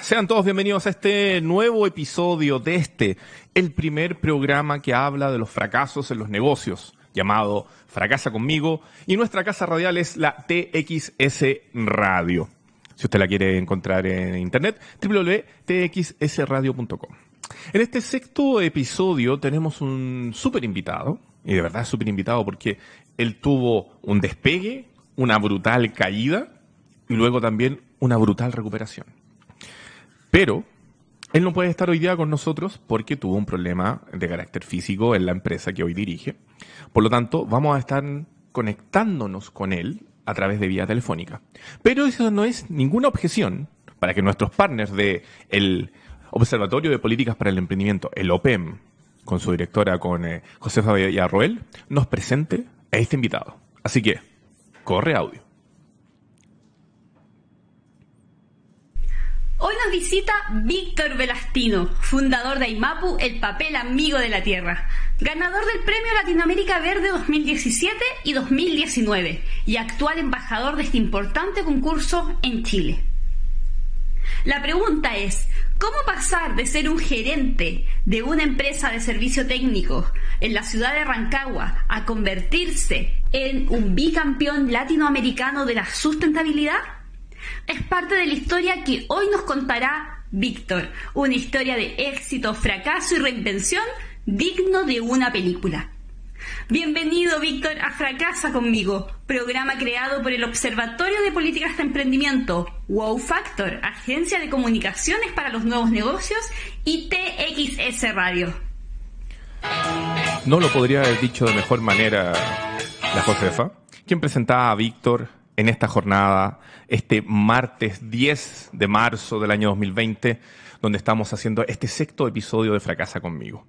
sean todos bienvenidos a este nuevo episodio de este, el primer programa que habla de los fracasos en los negocios, llamado Fracasa conmigo, y nuestra casa radial es la TXS Radio. Si usted la quiere encontrar en internet, www.txsradio.com. En este sexto episodio tenemos un súper invitado, y de verdad súper invitado porque él tuvo un despegue, una brutal caída y luego también una brutal recuperación. Pero él no puede estar hoy día con nosotros porque tuvo un problema de carácter físico en la empresa que hoy dirige. Por lo tanto, vamos a estar conectándonos con él a través de vía telefónica. Pero eso no es ninguna objeción para que nuestros partners del el Observatorio de Políticas para el Emprendimiento, el OPEM, con su directora, con eh, Josefa Villarroel, nos presente a este invitado. Así que, corre audio. Hoy nos visita Víctor Velastino, fundador de IMAPU, el papel amigo de la Tierra, ganador del Premio Latinoamérica Verde 2017 y 2019 y actual embajador de este importante concurso en Chile. La pregunta es, ¿cómo pasar de ser un gerente de una empresa de servicio técnico en la ciudad de Rancagua a convertirse en un bicampeón latinoamericano de la sustentabilidad? Es parte de la historia que hoy nos contará Víctor, una historia de éxito, fracaso y reinvención digno de una película. Bienvenido, Víctor, a Fracasa conmigo, programa creado por el Observatorio de Políticas de Emprendimiento, Wow Factor, Agencia de Comunicaciones para los Nuevos Negocios y TXS Radio. No lo podría haber dicho de mejor manera la Josefa, quien presentaba a Víctor en esta jornada, este martes 10 de marzo del año 2020, donde estamos haciendo este sexto episodio de Fracasa conmigo.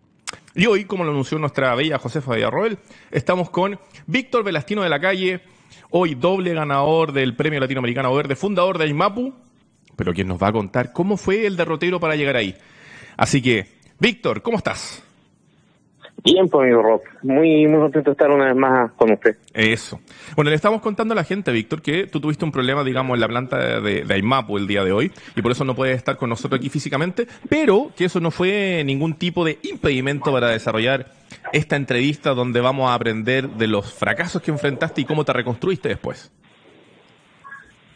Y hoy, como lo anunció nuestra bella Josefa Villarroel, estamos con Víctor Velastino de la Calle, hoy doble ganador del Premio Latinoamericano Verde, fundador de IMAPU, pero quien nos va a contar cómo fue el derrotero para llegar ahí. Así que, Víctor, ¿cómo estás? Bien, pues, amigo Rob. Muy, muy contento de estar una vez más con usted. Eso. Bueno, le estamos contando a la gente, Víctor, que tú tuviste un problema, digamos, en la planta de, de Aimapu el día de hoy y por eso no puedes estar con nosotros aquí físicamente, pero que eso no fue ningún tipo de impedimento para desarrollar esta entrevista donde vamos a aprender de los fracasos que enfrentaste y cómo te reconstruiste después.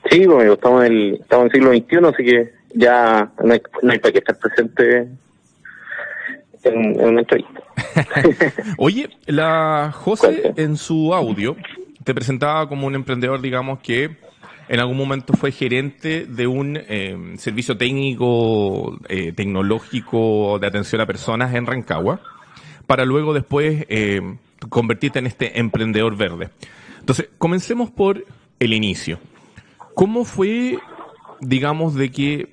Sí, amigo, estamos en el, estamos en el siglo XXI, así que ya no hay, no hay para qué estar presente en, en una entrevista. Oye, la José en su audio te presentaba como un emprendedor, digamos, que en algún momento fue gerente de un eh, servicio técnico, eh, tecnológico de atención a personas en Rancagua, para luego después eh, convertirte en este emprendedor verde. Entonces, comencemos por el inicio. ¿Cómo fue, digamos, de que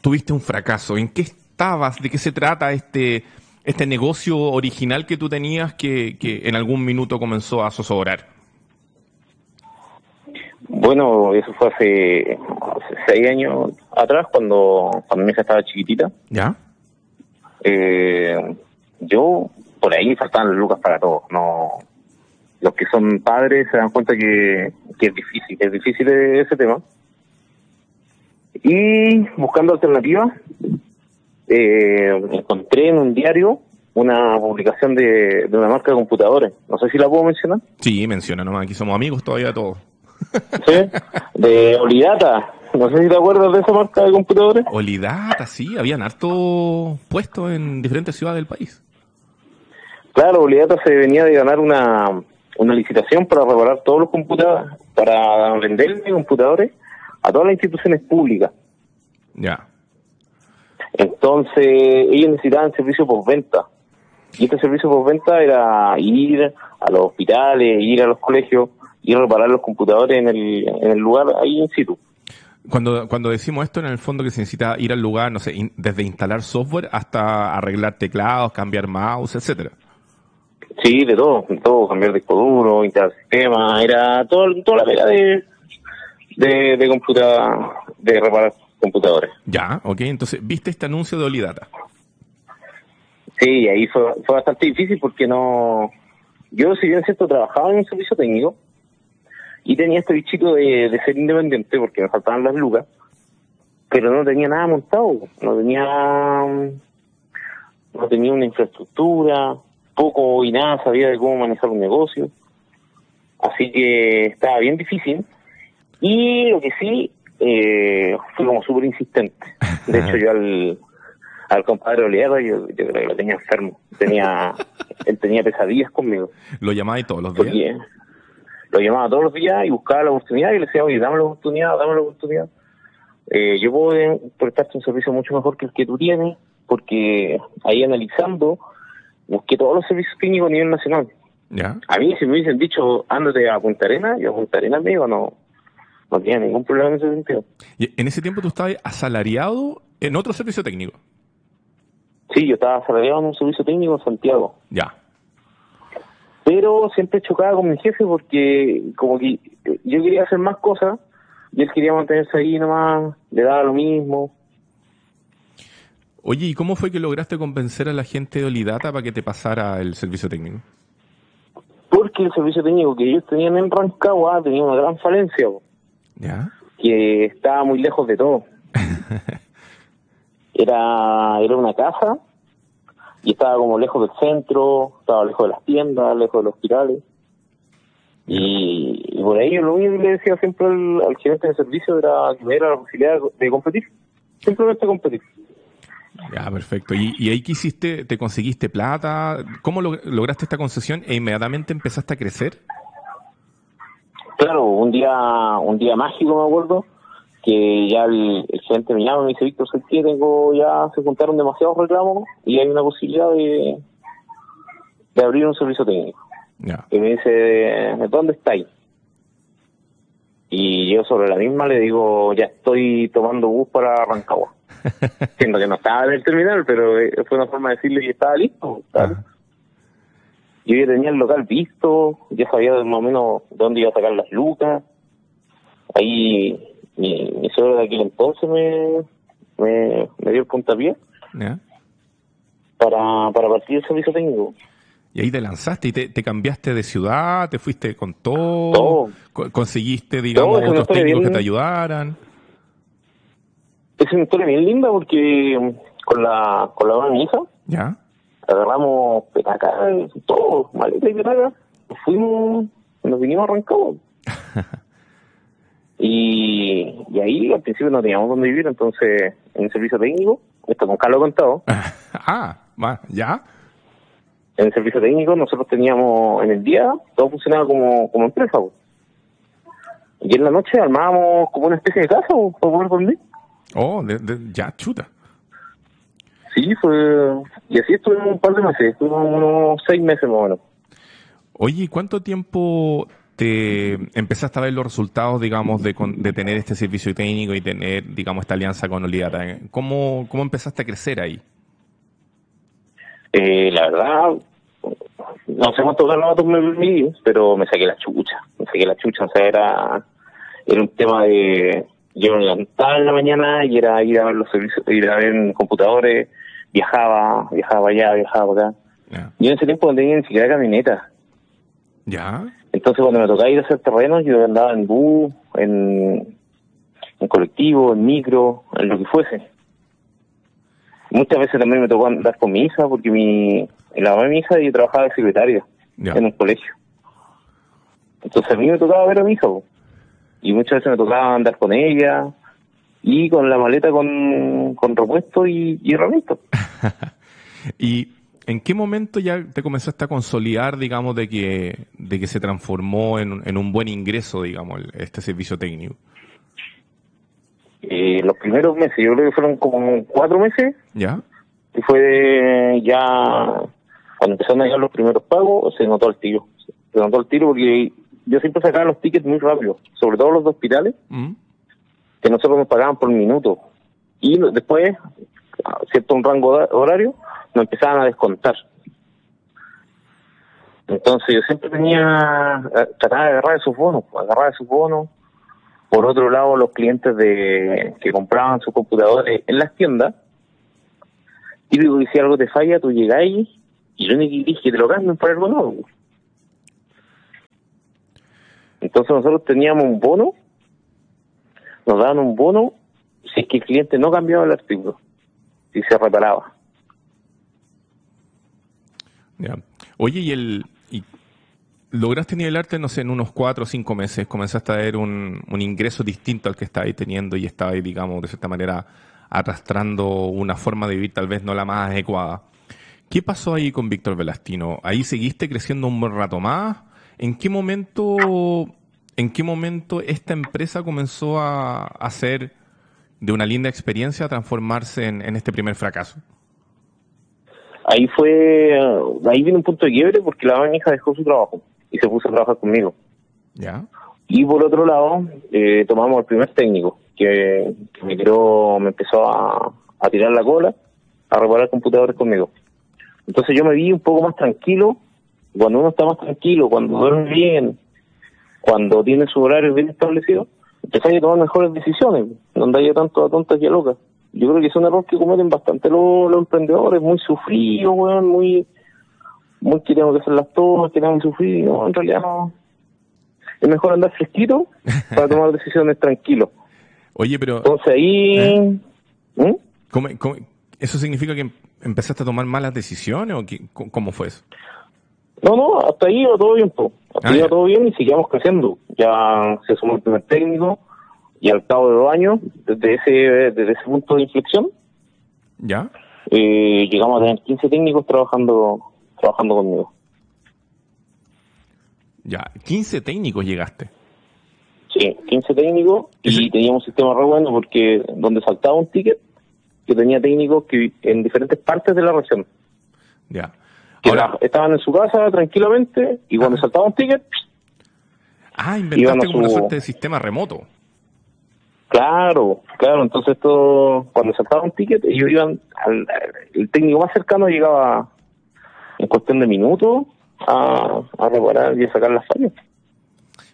tuviste un fracaso? ¿En qué estabas? ¿De qué se trata este este negocio original que tú tenías que, que en algún minuto comenzó a zozobrar? Bueno, eso fue hace, seis años atrás, cuando, cuando mi hija estaba chiquitita. ¿Ya? Eh, yo, por ahí faltaban las lucas para todos. No, los que son padres se dan cuenta que, que es difícil, que es difícil ese tema. Y buscando alternativas, eh, encontré en un diario una publicación de, de, una marca de computadores. No sé si la puedo mencionar. Sí, menciona nomás. Aquí somos amigos todavía todos. Sí, de Olidata. No sé si te acuerdas de esa marca de computadores. Olidata, sí. Habían harto puestos en diferentes ciudades del país. Claro, Olidata se venía de ganar una, una licitación para reparar todos los computadores, para venderle computadores a todas las instituciones públicas. Ya. Entonces, ellos necesitaban servicio postventa. Y este servicio postventa era ir a los hospitales, ir a los colegios, ir a reparar los computadores en el, en el lugar ahí in situ. Cuando, cuando decimos esto, en el fondo que se necesita ir al lugar, no sé, in, desde instalar software hasta arreglar teclados, cambiar mouse, etcétera. Sí, de todo, de todo, cambiar disco duro, instalar sistema, era todo, toda la pega de, de, de computador, de reparar computadores. Ya, ok. Entonces, ¿viste este anuncio de Olidata? Sí, ahí fue, fue bastante difícil porque no... Yo, si bien cierto, trabajaba en un servicio técnico y tenía este bichito de, de ser independiente porque me faltaban las lucas, pero no tenía nada montado, no tenía no tenía una infraestructura, poco y nada sabía de cómo manejar un negocio, así que estaba bien difícil. Y lo que sí, eh, fui como súper insistente. De hecho, yo al, al compadre Oliero, yo, yo creo que lo tenía enfermo. Tenía, él tenía pesadillas conmigo. ¿Lo llamáis todos los días? Porque lo llamaba todos los días y buscaba la oportunidad y le decía, oye, dame la oportunidad, dame la oportunidad. Eh, yo puedo prestarte un servicio mucho mejor que el que tú tienes, porque ahí analizando, busqué todos los servicios técnicos a nivel nacional. ¿Ya? A mí, si me hubiesen dicho, ándate a Punta Arena, yo a Punta Arena me digo, no, no tenía ningún problema en ese sentido. Y en ese tiempo tú estabas asalariado en otro servicio técnico. Sí, yo estaba asalariado en un servicio técnico en Santiago. Ya. Pero siempre chocaba con mi jefe porque como que yo quería hacer más cosas y él quería mantenerse ahí nomás, le daba lo mismo. Oye, ¿y cómo fue que lograste convencer a la gente de Olidata para que te pasara el servicio técnico? Porque el servicio técnico que ellos tenían en Rancagua tenía una gran falencia, po, ¿Ya? que estaba muy lejos de todo. Era, era una casa y estaba como lejos del centro, estaba lejos de las tiendas, lejos de los hospitales. Y, y por ahí yo lo único que le decía siempre al, al gerente de servicio era que me diera la posibilidad de competir, simplemente competir. Ya, perfecto. ¿Y, y ahí qué hiciste? ¿Te conseguiste plata? ¿Cómo lo- lograste esta concesión e inmediatamente empezaste a crecer? Claro, un día un día mágico me acuerdo, que ya el, el gerente me llama y me dice, Víctor, ¿sabes qué? Tengo, ya se juntaron demasiados reclamos y hay una posibilidad de, de abrir un servicio técnico. Ya. Y me dice, ¿dónde estáis? Y yo sobre la misma le digo, ya estoy tomando bus para Rancagua. Siendo que no estaba en el terminal, pero eh, fue una forma de decirle que estaba listo. estaba listo. Yo ya tenía el local visto, ya sabía más o menos dónde iba a sacar las lucas. Ahí mi, mi suegro de aquel entonces me, me, me dio el puntapié para, para partir el servicio técnico. Y ahí te lanzaste y te, te cambiaste de ciudad, te fuiste con todo, Todo. co- conseguiste, digamos, Todo, otros técnicos que te ayudaran. Es una historia bien linda porque con la, con la de mi hija Ya. Agarramos petaca, todo, maleta y petaca, nos fuimos, nos vinimos arrancados. y, y ahí al principio no teníamos dónde vivir, entonces en el servicio técnico, esto nunca lo he contado, ah, ya. en el servicio técnico nosotros teníamos en el día, todo funcionaba como, como empresa. Y en la noche armábamos como una especie de casa po, para poder dormir. Oh, de- de- ya, chuta. Sí, fue... Y así estuvimos un par de meses, estuvimos unos seis meses más o menos. Oye, ¿y cuánto tiempo te empezaste a ver los resultados, digamos, de, de tener este servicio técnico y tener, digamos, esta alianza con Olidata? ¿Cómo, ¿Cómo empezaste a crecer ahí? Eh, la verdad, no sé cuántos ganados me permití, pero me saqué la chucha. Me saqué la chucha, o sea, era, era un tema de. Yo me levantaba en la mañana y era ir a ver los servicios, ir a ver computadores, viajaba, viajaba allá, viajaba acá. Yo en ese tiempo no tenía ni siquiera camioneta. ¿Ya? Entonces, cuando me tocaba ir a hacer terrenos, yo andaba en bus, en, en colectivo, en micro, en lo que fuese. Muchas veces también me tocó andar con mi hija, porque mi, la mamá de mi hija yo trabajaba de secretaria en un colegio. Entonces a mí me tocaba ver a mi hija, po. y muchas veces me tocaba andar con ella, y con la maleta con, con repuesto y, y herramientas. ¿Y en qué momento ya te comenzaste a consolidar, digamos, de que, de que se transformó en, un- en un buen ingreso, digamos, el- este servicio técnico? Eh, los primeros meses, yo creo que fueron como cuatro meses, ¿Ya? y fue ya cuando empezaron a llegar los primeros pagos se notó el tiro se notó el tiro porque yo siempre sacaba los tickets muy rápido sobre todo los de hospitales ¿Mm? Que nosotros nos pagaban por minuto. Y después a cierto un rango hora- horario nos empezaban a descontar. Entonces yo siempre tenía eh, trataba de agarrar esos bonos agarrar esos bonos. Por otro lado los clientes de que compraban sus computadores en las tiendas típico que si algo te falla, tú llegáis y lo único que que te lo cambien por algo nuevo. Entonces nosotros teníamos un bono, nos daban un bono si es que el cliente no cambiaba el artículo, si se reparaba. Ya. Oye, y el y lograste nivelarte, no sé, en unos cuatro o cinco meses, comenzaste a ver un, un ingreso distinto al que estabas teniendo y estabas, digamos, de cierta manera arrastrando una forma de vivir tal vez no la más adecuada. ¿Qué pasó ahí con Víctor Velastino? ¿Ahí seguiste creciendo un buen rato más? ¿En qué momento, en qué momento esta empresa comenzó a hacer de una linda experiencia a transformarse en, en este primer fracaso? Ahí fue, ahí vino un punto de quiebre porque la hija dejó su trabajo y se puso a trabajar conmigo. ¿Ya? Y por otro lado, eh, tomamos el primer técnico que, que me, tiró, me empezó a, a tirar la cola, a reparar computadores conmigo. Entonces yo me vi un poco más tranquilo. Cuando uno está más tranquilo, cuando duerme bien, cuando tiene su horario bien establecido, empieza a tomar mejores decisiones, no anda tanto a tontas y a locas. Yo creo que es un error que cometen bastante los, los emprendedores, muy sufridos, weón, muy, muy queremos que hacer las todas, queremos sufrir, no, en realidad no. Es mejor andar fresquito para tomar decisiones tranquilos. Oye, pero... Entonces ahí... ¿Eh? ¿Mm? ¿cómo- cómo- eso significa que empezaste a tomar malas decisiones o qué- cómo fue eso? No, no, hasta ahí iba todo bien, po. Hasta Ah, ahí iba ya. todo bien y seguíamos creciendo. Ya se sumó el primer técnico y al cabo de dos años, desde ese, desde ese punto de inflexión, ¿Ya? eh, llegamos a tener 15 técnicos trabajando trabajando conmigo. Ya. 15 técnicos llegaste. Sí, 15 técnicos y teníamos un sistema re bueno porque donde saltaba un ticket, que tenía técnicos que en diferentes partes de la región. Ya. Que Ahora, era- estaban en su casa tranquilamente y cuando saltaba un ticket, ah, inventaste como una su- suerte de sistema remoto. Claro, claro. Entonces, esto, cuando saltaba un ticket, ellos iban, al, el técnico más cercano llegaba en cuestión de minutos a, a reparar y a sacar las fallas.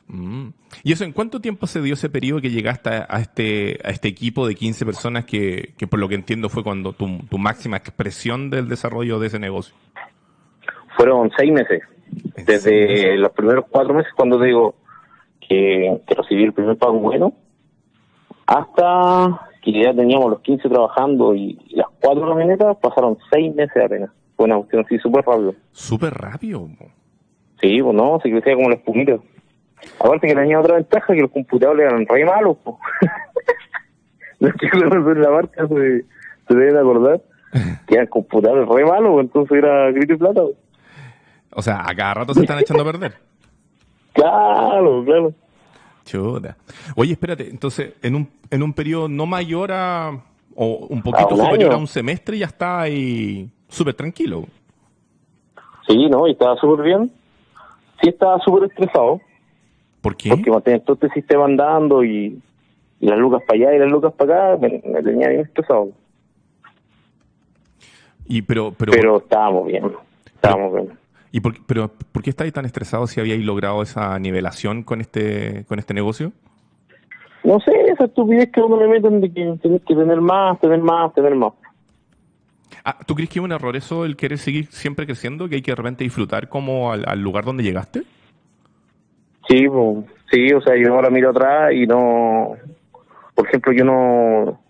Mm. ¿Y eso en cuánto tiempo se dio ese periodo que llegaste a, a este, a este equipo de 15 personas que, que por lo que entiendo fue cuando tu, tu máxima expresión del desarrollo de ese negocio? Fueron seis meses. ¿En Desde los primeros cuatro meses, cuando te digo que, que recibí el primer pago bueno, hasta que ya teníamos los 15 trabajando y, las cuatro camionetas, pasaron seis meses apenas. Fue una cuestión así súper rápido. Súper rápido. Sí, pues no, se crecía como la espumita. Aparte que tenía otra ventaja, que los computadores eran re malos. po. Los que conocen la marca se, se deben acordar que eran computadores re malos, entonces era grito y plata. po. O sea, a cada rato se están echando a perder. Claro, claro. Chuta. Oye, espérate, entonces, en un, en un periodo no mayor a, o un poquito A un superior año. a un semestre, ya está ahí súper tranquilo. Sí, no, y estaba súper bien. Sí, estaba súper estresado, ¿Por qué? porque mantener todo este sistema andando y, y las lucas para allá y las lucas para acá, me, me tenía bien estresado. Y, pero, pero, Pero estábamos bien, estábamos bien. ¿Y por, qué- pero, ¿por qué estáis tan estresados si habíais logrado esa nivelación con este, con este negocio? No sé, esa estupidez que uno le meten de que tienes que tener más, tener más, tener más. Ah, ¿Tú crees que es un error eso el querer seguir siempre creciendo, que hay que de repente disfrutar como al, al lugar donde llegaste? Sí, pues, sí, o sea, yo ahora miro atrás y no, por ejemplo, yo no,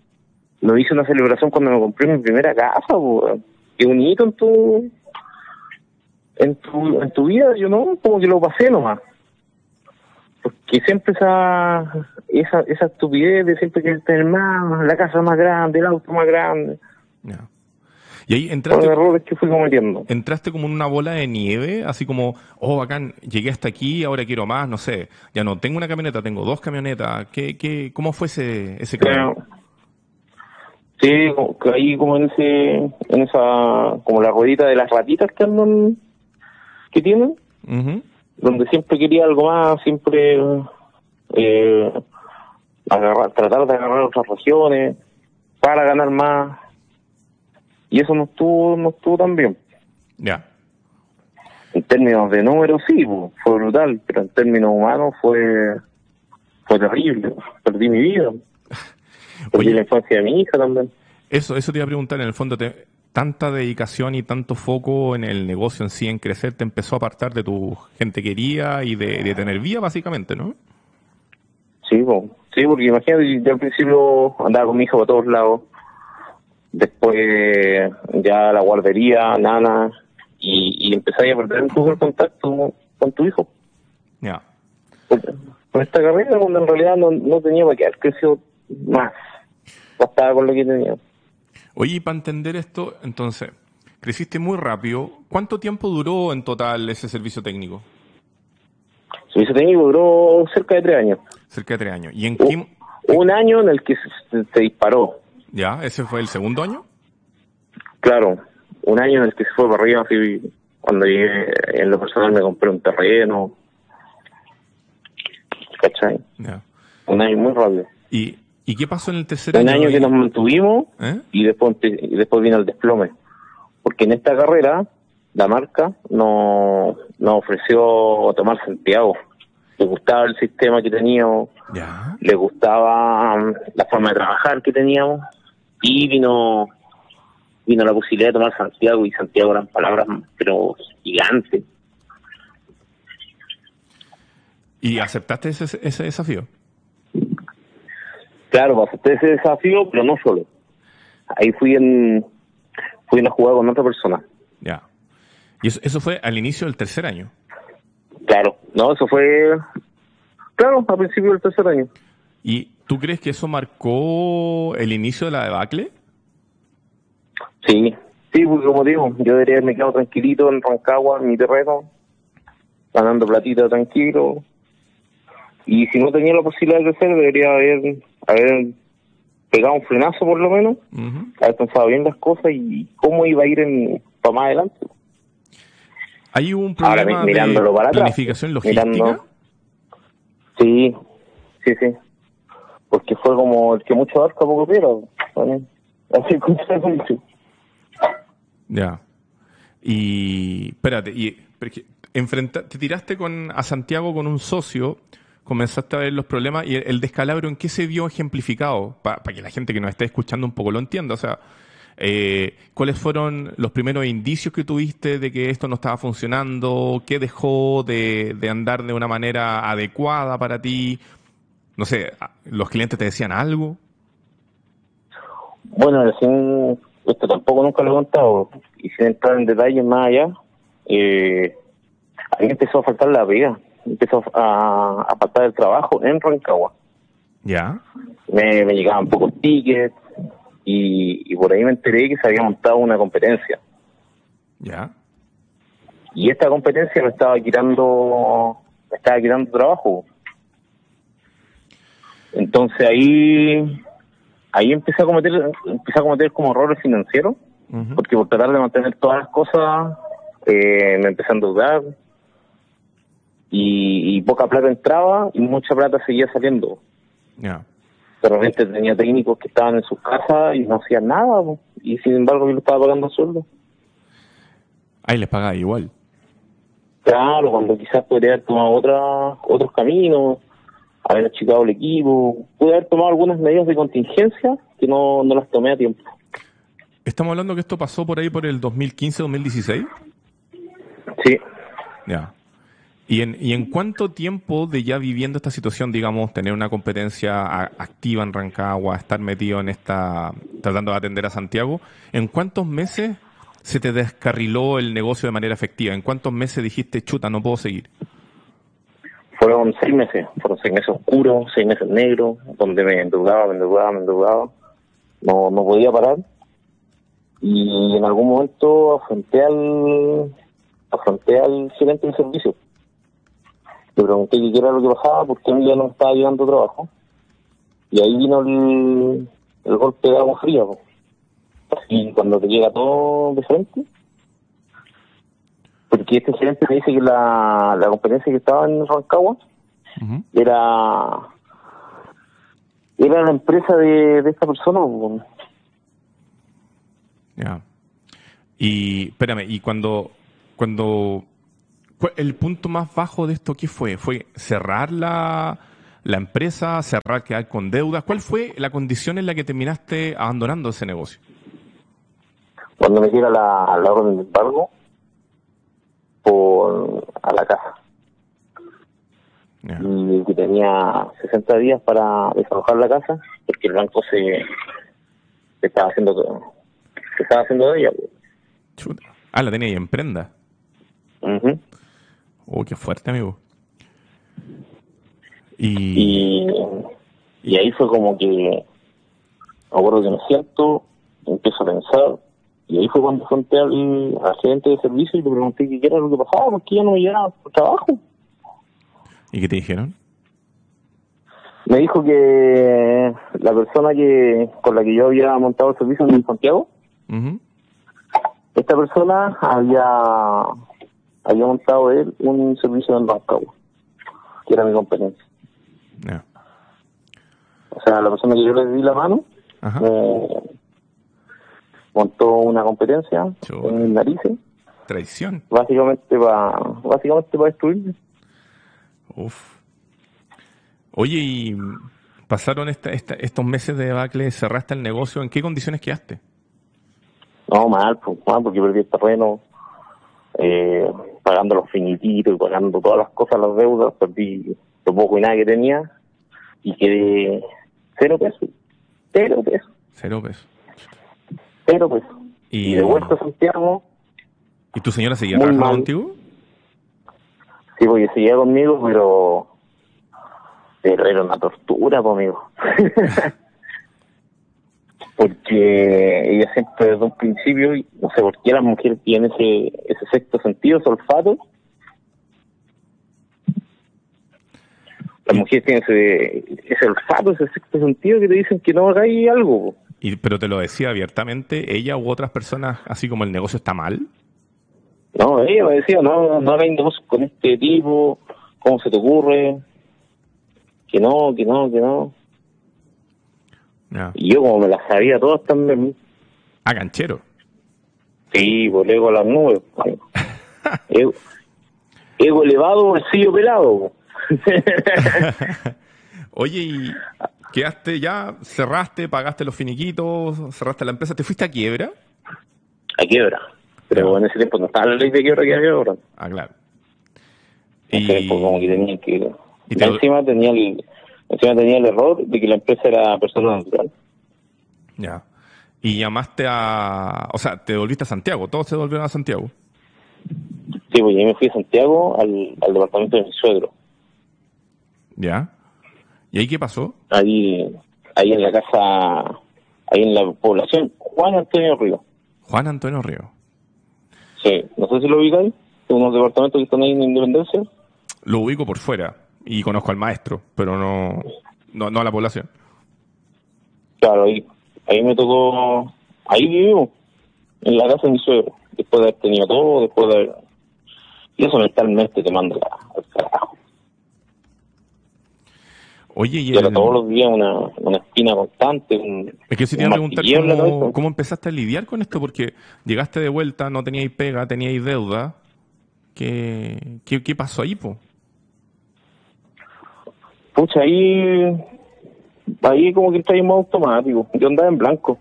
no hice una celebración cuando me compré mi primera casa, pues, que un hito en tu, en tu, en tu vida, yo no, como que lo pasé nomás. Porque siempre esa, esa, esa estupidez de siempre querer tener más, la casa más grande, el auto más grande, Ya. Y ahí entraste, errores que fui cometiendo. entraste como en una bola de nieve, así como, oh, bacán, llegué hasta aquí, ahora quiero más, no sé, ya no tengo una camioneta, tengo dos camionetas. ¿Qué, qué, ¿Cómo fue ese, ese? Claro. Sí, ahí como en ese, en esa, como la ruedita de las ratitas que andan, que tienen, donde siempre quería algo más, siempre eh, agarrar, tratar de agarrar otras regiones para ganar más. Y eso no estuvo, no estuvo tan bien. Ya. En términos de números sí, fue brutal, pero en términos humanos fue, fue terrible. Perdí mi vida. Perdí Oye. la infancia de mi hija también. Eso, eso te iba a preguntar, en el fondo, te- tanta dedicación y tanto foco en el negocio en sí, en crecer, te empezó a apartar de tu gente querida y de, de tener vida, básicamente, ¿no? Sí, po. sí, porque imagínate, yo al principio andaba con mi hijo para todos lados. Después ya la guardería, nana, y, y empecé a perder un poco el contacto con tu hijo. Ya. Por, por esta carrera, cuando en realidad no, no tenía para qué haber crecido más. Bastaba con lo que tenía. Oye, y para entender esto, entonces, creciste muy rápido. ¿Cuánto tiempo duró en total ese servicio técnico? El servicio técnico duró cerca de tres años. Cerca de tres años. ¿Y en Un- qué... Un año en el que se, se disparó. Ya, ese fue el segundo año. Claro, un año en el que se fue para arriba, así, cuando llegué, en lo personal me compré un terreno. ¿Cachai? Ya. Un año muy rápido. ¿Y, ¿Y qué pasó en el tercer Un año? año que nos mantuvimos ¿Eh? y después y después vino el desplome. Porque en esta carrera, la marca nos no ofreció tomar Santiago. Le gustaba el sistema que teníamos, Ya. le gustaba um, la forma de trabajar que teníamos y vino vino la posibilidad de tomar Santiago y Santiago eran palabras pero gigantes ¿Y aceptaste ese, ese desafío? Claro acepté ese desafío pero no solo ahí fui en fui a jugar con otra persona Ya. Y eso, eso fue al inicio del tercer año. claro no eso fue claro a principio del tercer año ¿Y tú crees que eso marcó el inicio de la debacle? sí sí porque como digo yo debería haberme quedado tranquilito en Rancagua en mi terreno ganando platita tranquilo y si no tenía la posibilidad de crecer debería haber haber pegado un frenazo por lo menos haber pensado bien las cosas y cómo iba a ir en, para más adelante ¿Hay un Ahora, problema mi- mirándolo de para atrás, planificación logística? mirando- sí sí sí porque fue como el que mucho abarca poco pero así como se dice. Ya. Y espérate, y porque enfrenta- te tiraste con a Santiago con un socio, comenzaste a ver los problemas y el, descalabro en qué se vio ejemplificado, para que la gente que nos esté escuchando un poco lo entienda, o sea, eh, ¿cuáles fueron los primeros indicios que tuviste de que esto no estaba funcionando? ¿Qué dejó de, de andar de una manera adecuada para ti? No sé, ¿los clientes te decían algo? Bueno, esto tampoco nunca lo he contado, y sin entrar en detalles más allá, eh, a empezó a faltar la pega, empezó a, a faltar el trabajo en Rancagua. Ya. Me, me llegaban pocos tickets, y, y por ahí me enteré que se había montado una competencia. Ya. Y esta competencia me estaba quitando, me estaba quitando trabajo. Entonces ahí, ahí empecé a cometer, empecé a cometer como errores financieros, porque por tratar de mantener todas las cosas, eh, me empecé a endeudar, y, y poca plata entraba y mucha plata seguía saliendo. Ya. De repente tenía técnicos que estaban en sus casas y no hacían nada, po, y sin embargo yo le estaba pagando sueldo. Ahí les pagaba igual. Claro, cuando quizás podría haber tomado otra, otros caminos, haber achicado el equipo, pude haber tomado algunas medidas de contingencia que no, no las tomé a tiempo. Estamos hablando que esto pasó por ahí por el 2015-2016. Sí, Ya. ¿Y en, ¿Y en cuánto tiempo de ya viviendo esta situación, digamos, tener una competencia a- activa en Rancagua, estar metido en esta, tratando de atender a Santiago, ¿en cuántos meses se te descarriló el negocio de manera efectiva? ¿En cuántos meses dijiste, chuta, no puedo seguir? fueron seis meses, fueron seis meses oscuros, seis meses negros, donde me endeudaba, me endeudaba, me endeudaba, no, no podía parar. Y en algún momento afronté al, afronté al gerente de servicio. Le pregunté qué era lo que pasaba, porque a mí ya no me estaba llegando trabajo. Y ahí vino el, el golpe de agua fría. po. Y cuando te llega todo de frente, porque este gerente me dice que la, la competencia que estaba en Rancagua era era la empresa de, de esta persona. Ya. Y, espérame, y cuando, cuando, cu- el punto más bajo de esto, ¿qué fue? ¿Fue cerrar la, la empresa, cerrar, quedar con deudas? ¿Cuál fue la condición en la que terminaste abandonando ese negocio? Cuando me llega la, la orden de embargo por a la casa. Y que tenía 60 días para desalojar la casa porque el banco se, se estaba haciendo se estaba haciendo de ella. pues. Chuta. Ah, la tenía ahí en prenda. Ujú. Oh, qué fuerte, amigo. Y, y, y ahí fue como que me acuerdo que me siento, empiezo a pensar y ahí fue cuando fronté al, al gerente de servicio y le pregunté qué era lo que pasaba porque ya no me llegaba por trabajo. ¿y qué te dijeron? Me dijo que la persona que con la que yo había montado el servicio en Santiago, esta persona había había montado él un servicio en Rancagua, que era mi competencia. O sea, la persona que yo le di la mano Ajá. me montó una competencia Chuta. en mis narices, Traición. básicamente para básicamente para destruirme. Uf. Oye, y pasaron esta- esta- estos meses de debacle, cerraste el negocio, ¿en qué condiciones quedaste? No, mal, pues, mal, porque perdí el terreno, eh, pagando los finiquitos y pagando todas las cosas, las deudas, perdí lo poco y nada que tenía y quedé cero pesos, cero pesos, Cero pesos. cero pesos. Y- Y, de vuelta a Santiago, ¿Y tu señora seguía trabajando mal. contigo? sí, porque seguía conmigo, pero pero era una tortura conmigo. porque ella siempre desde un principio, no sé por qué las mujeres tienen ese, ese sexto sentido, ese olfato. Las mujeres tienen ese, ese olfato, ese sexto sentido que te dicen que no hagáis algo. Y, pero te lo decía abiertamente, ella u otras personas, así como el negocio está mal. No, ella me decía, no, no hagáis con este tipo, ¿cómo se te ocurre? Que no, que no, que no. Y yo como me las sabía todas también, Ah, canchero. sí, pues ego a las nubes. pues. ego, ego elevado, bolsillo pelado. pues. Oye, y quedaste ya, cerraste, pagaste los finiquitos, cerraste la empresa, ¿te fuiste a quiebra? a quiebra. Pero en ese tiempo no estaba la ley de quiebra que hay ahora. Ah, claro. En ese tiempo como que tenía que... y te- Encima tenía el... Encima tenía el error de que la empresa era persona natural. Ya. Y llamaste a... O sea, te volviste a Santiago, todos se volvieron a Santiago. Sí, pues yo me fui a Santiago al, al departamento de mi suegro. ¿Ya? ¿Y ahí qué pasó? Ahí, ahí en la casa, ahí en la población, Juan Antonio Río. Juan Antonio Río. Sí, no sé si lo ubicáis, unos departamentos que están ahí en Independencia. Lo ubico por fuera y conozco al maestro, pero no, no, no a la población. Claro, ahí, ahí me tocó, ahí vivimos, en la casa de mi suegro, después de haber tenido todo, después de haber... Y eso mentalmente te manda al carajo. Oye, y el- todos los días una, una espina constante, un, es que sí te iba a preguntar cómo, cómo empezaste a lidiar con esto, porque llegaste de vuelta, no teníais pega, teníais deuda. ¿Qué, qué, qué pasó ahí, po? Pucha, ahí, ahí como que está en modo automático. Yo andaba en blanco.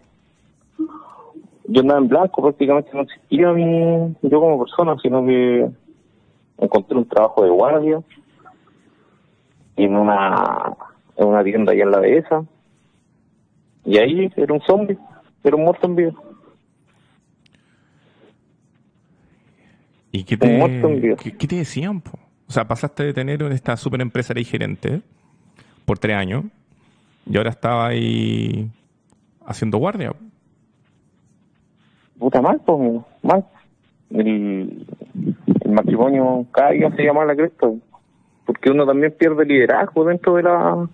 Yo andaba en blanco, prácticamente no existía mi, yo como persona, sino que encontré un trabajo de guardia en una, en una tienda allá en la dehesa. Y ahí era un zombie, era un muerto en vida. ¿Y qué te, qué, qué te decían, po? O sea, pasaste de tener en esta super empresa y gerente por tres años y ahora estaba ahí haciendo guardia. Puta mal, pues, mal. El, el matrimonio día se llama la cresta, porque uno también pierde liderazgo dentro de la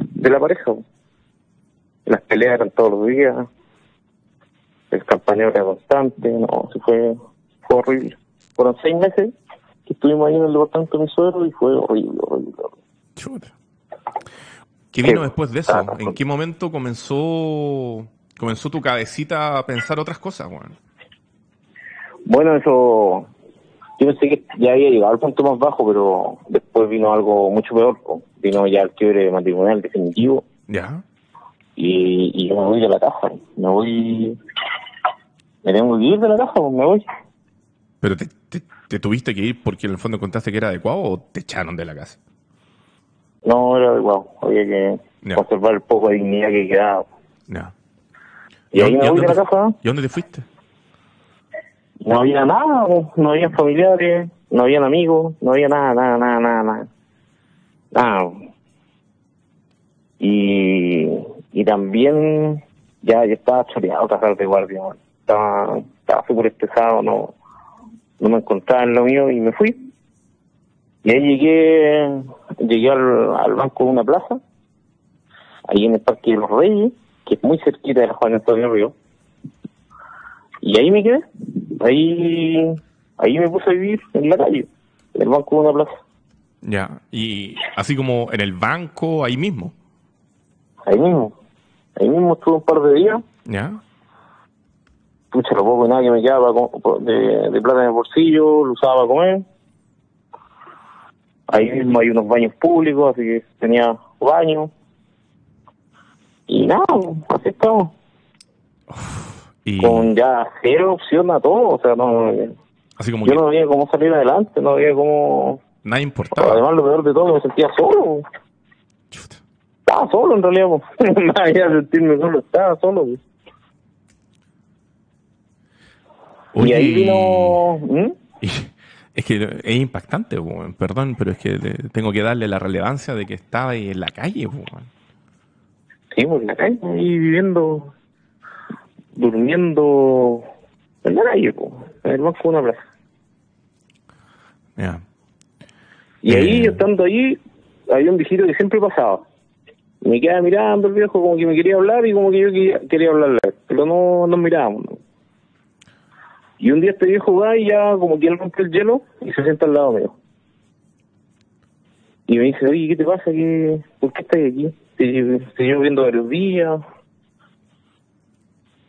de la pareja. Las peleas eran todos los días, el campaneo era constante, no, se fue, fue horrible. Fueron seis meses que estuvimos ahí en el departamento de mi suegro y fue horrible, horrible, horrible. Chuta. ¿Qué vino después de eso? ah, ¿En qué momento comenzó comenzó tu cabecita a pensar otras cosas, weón? Bueno, eso. Yo pensé que ya había llegado al punto más bajo, pero después vino algo mucho peor. Vino ya el quiebre matrimonial definitivo ¿Ya? y, y yo me voy de la casa. Me voy. Me tengo que ir de la casa, pues me voy. ¿Pero te, te- te tuviste que ir porque en el fondo encontraste que era adecuado o te echaron de la casa? No era adecuado. Había que conservar el poco de dignidad que quedaba. Ya. Y ahí me voy de la te- casa. ¿Y dónde te fuiste? No había nada, no había familiares, no habían amigos, no había nada, nada, nada, nada, nada. Nada. Y, y también ya, ya estaba choreado trabajar de guardia. Estaba, estaba súper estresado, no, no me encontraba en lo mío y me fui. Y ahí llegué, llegué al, al banco de una plaza, ahí en el Parque de los Reyes, que es muy cerquita de la Juan Antonio Río. Y ahí me quedé. Ahí, ahí me puse a vivir en la calle, en el banco de una plaza. Ya. Y así como en el banco, ahí mismo. Ahí mismo. Ahí mismo estuve un par de días. Ya. Pucha, lo poco y nada que me quedaba de, de plata en el bolsillo, lo usaba para comer. Ahí mismo hay unos baños públicos, así que tenía baño. Y nada, así estamos. Y Con ya cero opción a todo. O sea, no, así como yo que no veía cómo salir adelante, no veía cómo... nada importaba. Además, lo peor de todo, me sentía solo. Chuta. Estaba solo en realidad, más allá de sentirme solo, estaba solo. po. Y ahí vino... ¿Mm? Y- es que es impactante, weón. perdón, pero es que tengo que darle la relevancia de que estaba ahí en la calle. weón. Sí, por la calle, ahí viviendo, durmiendo en la calle, po, en el banco de una plaza. Ya. Y ahí, Eh. estando ahí, había un viejito que siempre pasaba. Y me quedaba mirando el viejo como que me quería hablar y como que yo quería, quería hablarle, pero no nos mirábamos. Y un día este viejo va y ya como que él rompe el hielo y se sienta al lado mío. Y me dice, oye, ¿qué te pasa? ¿Qué, ¿Por qué estás aquí? Te, te llevo viendo varios días.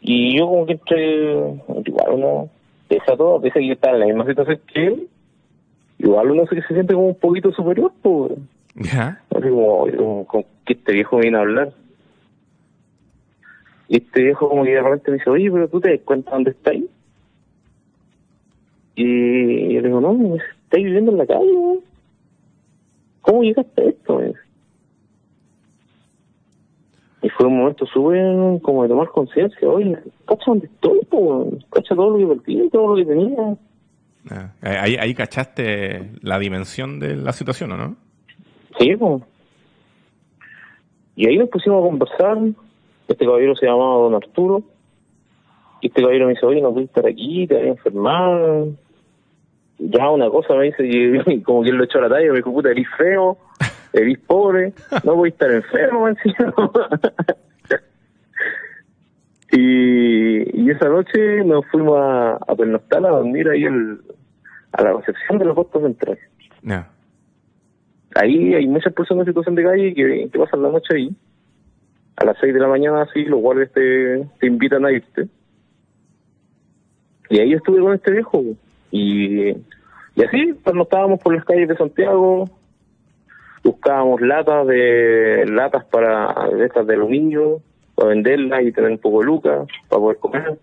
Y yo como que entre, igual uno, pese a todo, pese a que está en la misma situación que él, igual uno se, se siente como un poquito superior, pues. Ya. Así como, con que este viejo viene a hablar. Y este viejo como que de repente me dice, oye, pero tú te das cuenta dónde estáis. Y yo le digo, no, me dice, estáis viviendo en la calle. ¿Cómo llegaste a esto? Y fue un momento súper como de tomar conciencia, oye, cacha dónde estoy, po, cacha todo lo que perdí, todo lo que tenía. Ya. Ahí, ahí cachaste la dimensión de la situación, ¿o no? Sí, pues. Y ahí nos pusimos a conversar. Este caballero se llamaba Don Arturo. Y este caballero me dice, oye, no puedes estar aquí, te vas a enfermar. Ya una cosa me dice, y como que él lo echó a la talla, me dijo, puta, eres feo, eres pobre, no puedes estar enfermo, decía. y, y esa noche nos fuimos a, a a dormir ahí el, a la recepción de la costa central Ya. ahí hay muchas personas en situación de calle que, que pasan la noche ahí. A las 6 de la mañana, así, los guardias te, te invitan a irte. Y ahí estuve con este viejo. Y, y así, pues nos estábamos por las calles de Santiago, buscábamos latas de latas para de estas de aluminio, para venderlas y tener un poco de lucas, para poder comer,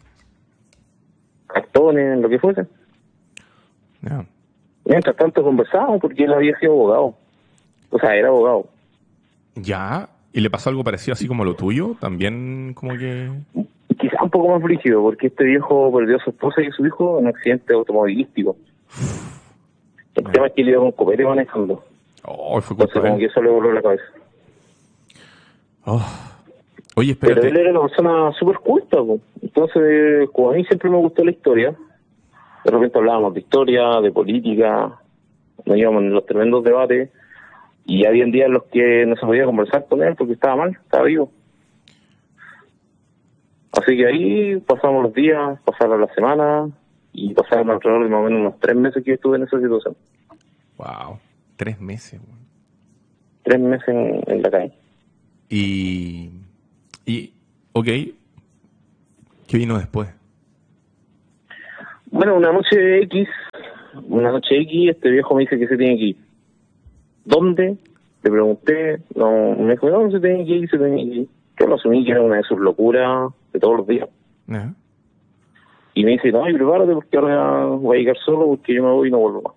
cartones, lo que fuese. Mientras tanto conversábamos porque él había sido abogado. O sea, era abogado. Ya. ¿Y le pasó algo parecido así como lo tuyo? También como que... Poco más brígido, porque este viejo perdió a su esposa y a su hijo en un accidente automovilístico. El tema es que él iba con copete manejando. Oh, fue Entonces, culpa de como que eso le voló la cabeza. Oh. Oye, Pero espérate. él era una persona súper culta. Entonces, como a mí siempre me gustó la historia, de repente hablábamos de historia, de política, nos íbamos en los tremendos debates, y había días en los que no se podía conversar con él porque estaba mal, estaba vivo. Así que ahí pasamos los días, pasaron las semanas, y pasaron alrededor de más o menos unos tres meses que yo estuve en esa situación. Wow. Tres meses, weón. Tres meses en, en la calle. Y... Y... Ok. ¿Qué vino después? Bueno, una noche X, una noche X, este viejo me dice que se tiene que ir. ¿Dónde? Le pregunté, no, me dijo, no, se tiene que ir, se tiene que ir. Yo lo asumí que era una de sus locuras de todos los días. Y me dice, no, y prepárate porque ahora voy a llegar solo porque yo me voy y no vuelvo más.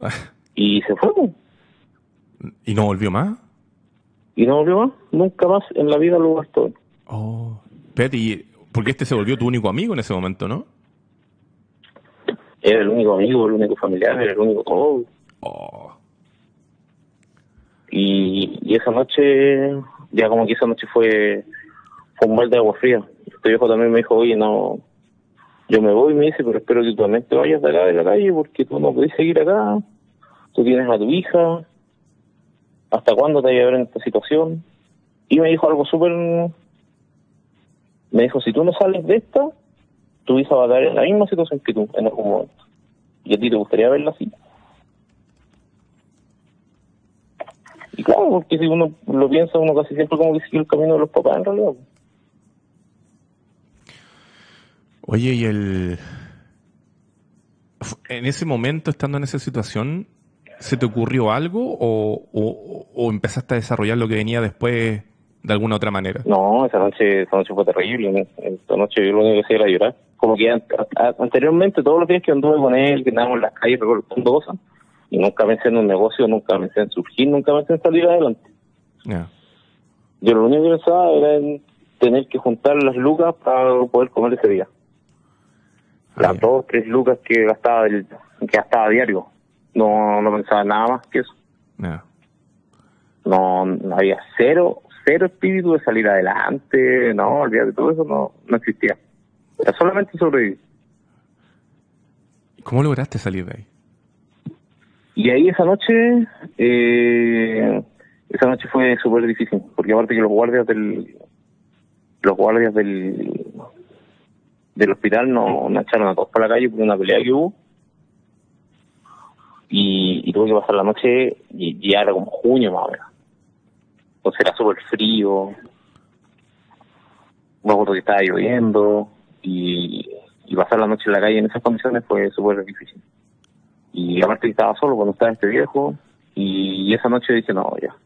Y se fue, pues. ¿Y no volvió más? Y no volvió más. Nunca más en la vida lo gastó. Oh. Espérate, ¿y porque este se volvió tu único amigo en ese momento, ¿no? Era el único amigo, el único familiar, era el único todo. Oh. Y, y esa noche, ya como que esa noche fue, un mal de agua fría. Este viejo también me dijo, oye, no, yo me voy, me dice, pero espero que tú también te vayas de acá de la calle porque tú no puedes seguir acá. Tú tienes a tu hija. ¿Hasta cuándo te vas a ver en esta situación? Y me dijo algo súper... Me dijo, si tú no sales de esta, tu hija va a estar en la misma situación que tú en algún momento. Y a ti te gustaría verla así. Y claro, porque si uno lo piensa, uno casi siempre como que sigue el camino de los papás en realidad. Oye, y el... En ese momento, estando en esa situación, ¿se te ocurrió algo o, o, o empezaste a desarrollar lo que venía después de alguna otra manera? No, esa noche, esa noche fue terrible. Esa noche yo lo único que hacía era llorar. Como que an- anteriormente, todos los días que anduve con él, que andábamos en las calles recolectando cosas, nunca pensé en un negocio, nunca pensé en surgir, nunca pensé en salir adelante. Ya. Yo lo único que pensaba era en tener que juntar las lucas para poder comer ese día. Las Ah, dos, tres lucas que gastaba, del, que gastaba diario. No, no pensaba en nada más que eso. ya. no, no había cero, cero espíritu de salir adelante, no, olvídate, todo eso no, no existía. Era solamente sobrevivir. ¿Cómo lograste salir de ahí? Y ahí esa noche, eh, esa noche fue súper difícil, porque aparte que los guardias del, los guardias del, del hospital nos echaron a todos para la calle por una pelea que hubo. Y, tuve que pasar la noche, y ya era como junio más o menos. Entonces era súper frío. Me acuerdo que estaba lloviendo y, y pasar la noche en la calle en esas condiciones fue súper difícil. Y aparte estaba solo cuando estaba este viejo y esa noche dije, no, ya,